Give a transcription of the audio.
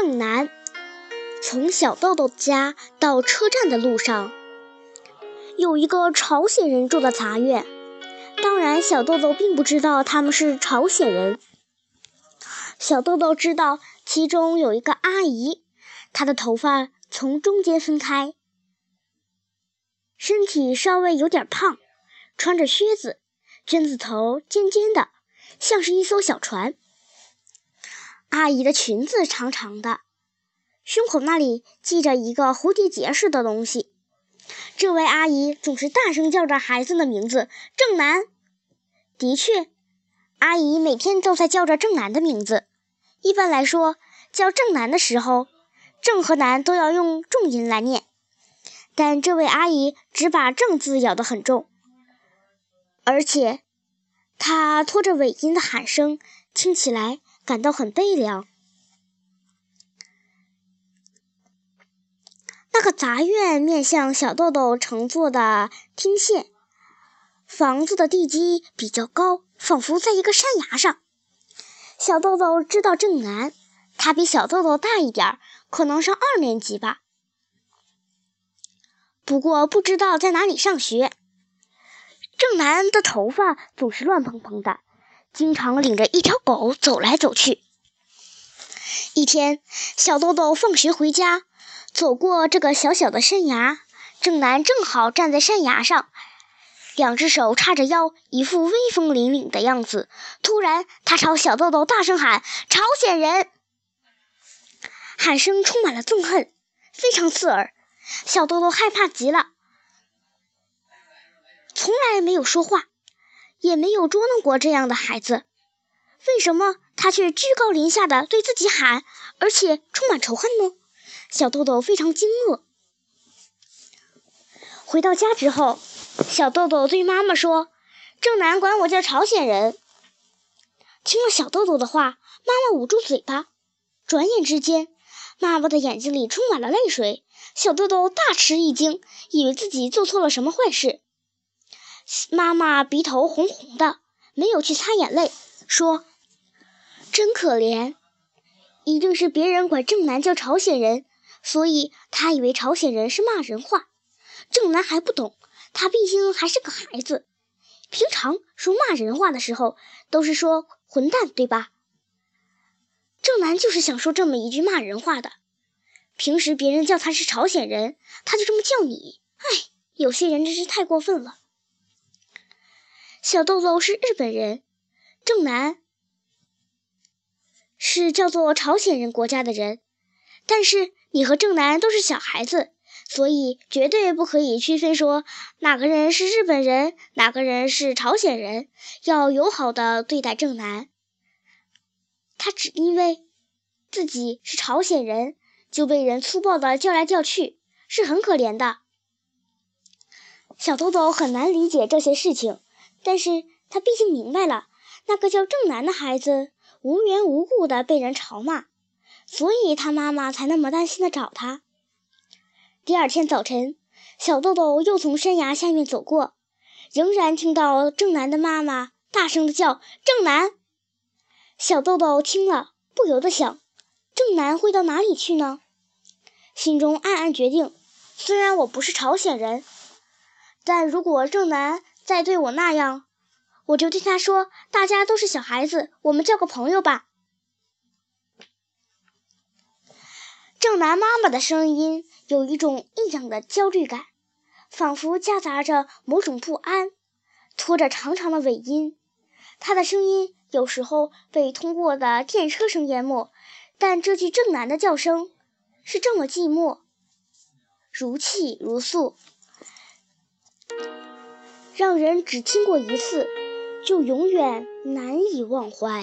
正南从小豆豆家到车站的路上，有一个朝鲜人住的杂院。当然，小豆豆并不知道他们是朝鲜人。小豆豆知道其中有一个阿姨，她的头发从中间分开，身体稍微有点胖，穿着靴子，卷子头尖尖的，像是一艘小船。阿姨的裙子长长的，胸口那里系着一个蝴蝶结似的东西。这位阿姨总是大声叫着孩子的名字：“正南。”的确，阿姨每天都在叫着正南的名字。一般来说，叫正南的时候，正和南都要用重音来念。但这位阿姨只把正字咬得很重，而且她拖着尾音的喊声，听起来。感到很悲凉。那个杂院面向小豆豆乘坐的听线，房子的地基比较高，仿佛在一个山崖上。小豆豆知道正南，他比小豆豆大一点可能上二年级吧。不过不知道在哪里上学。正南的头发总是乱蓬蓬的。经常领着一条狗走来走去。一天，小豆豆放学回家，走过这个小小的山崖，正南正好站在山崖上，两只手叉着腰，一副威风凛凛的样子。突然，他朝小豆豆大声喊：“朝鲜人！”喊声充满了憎恨，非常刺耳。小豆豆害怕极了，从来没有说话。也没有捉弄过这样的孩子，为什么他却居高临下的对自己喊，而且充满仇恨呢？小豆豆非常惊愕。回到家之后，小豆豆对妈妈说：“正南管我叫朝鲜人。”听了小豆豆的话，妈妈捂住嘴巴。转眼之间，妈妈的眼睛里充满了泪水。小豆豆大吃一惊，以为自己做错了什么坏事。妈妈鼻头红红的，没有去擦眼泪，说：“真可怜，一定是别人管正南叫朝鲜人，所以他以为朝鲜人是骂人话。正南还不懂，他毕竟还是个孩子，平常说骂人话的时候都是说混蛋，对吧？正南就是想说这么一句骂人话的。平时别人叫他是朝鲜人，他就这么叫你。哎，有些人真是太过分了。”小豆豆是日本人，正南是叫做朝鲜人国家的人，但是你和正南都是小孩子，所以绝对不可以区分说哪个人是日本人，哪个人是朝鲜人，要友好的对待正南。他只因为自己是朝鲜人，就被人粗暴的叫来叫去，是很可怜的。小豆豆很难理解这些事情。但是他毕竟明白了，那个叫正南的孩子无缘无故的被人嘲骂，所以他妈妈才那么担心的找他。第二天早晨，小豆豆又从山崖下面走过，仍然听到正南的妈妈大声的叫：“正南！”小豆豆听了，不由得想：正南会到哪里去呢？心中暗暗决定：虽然我不是朝鲜人，但如果正南……再对我那样，我就对他说：“大家都是小孩子，我们交个朋友吧。”正南妈妈的声音有一种异样的焦虑感，仿佛夹杂着某种不安，拖着长长的尾音。她的声音有时候被通过的电车声淹没，但这句正南的叫声是这么寂寞，如泣如诉。让人只听过一次，就永远难以忘怀。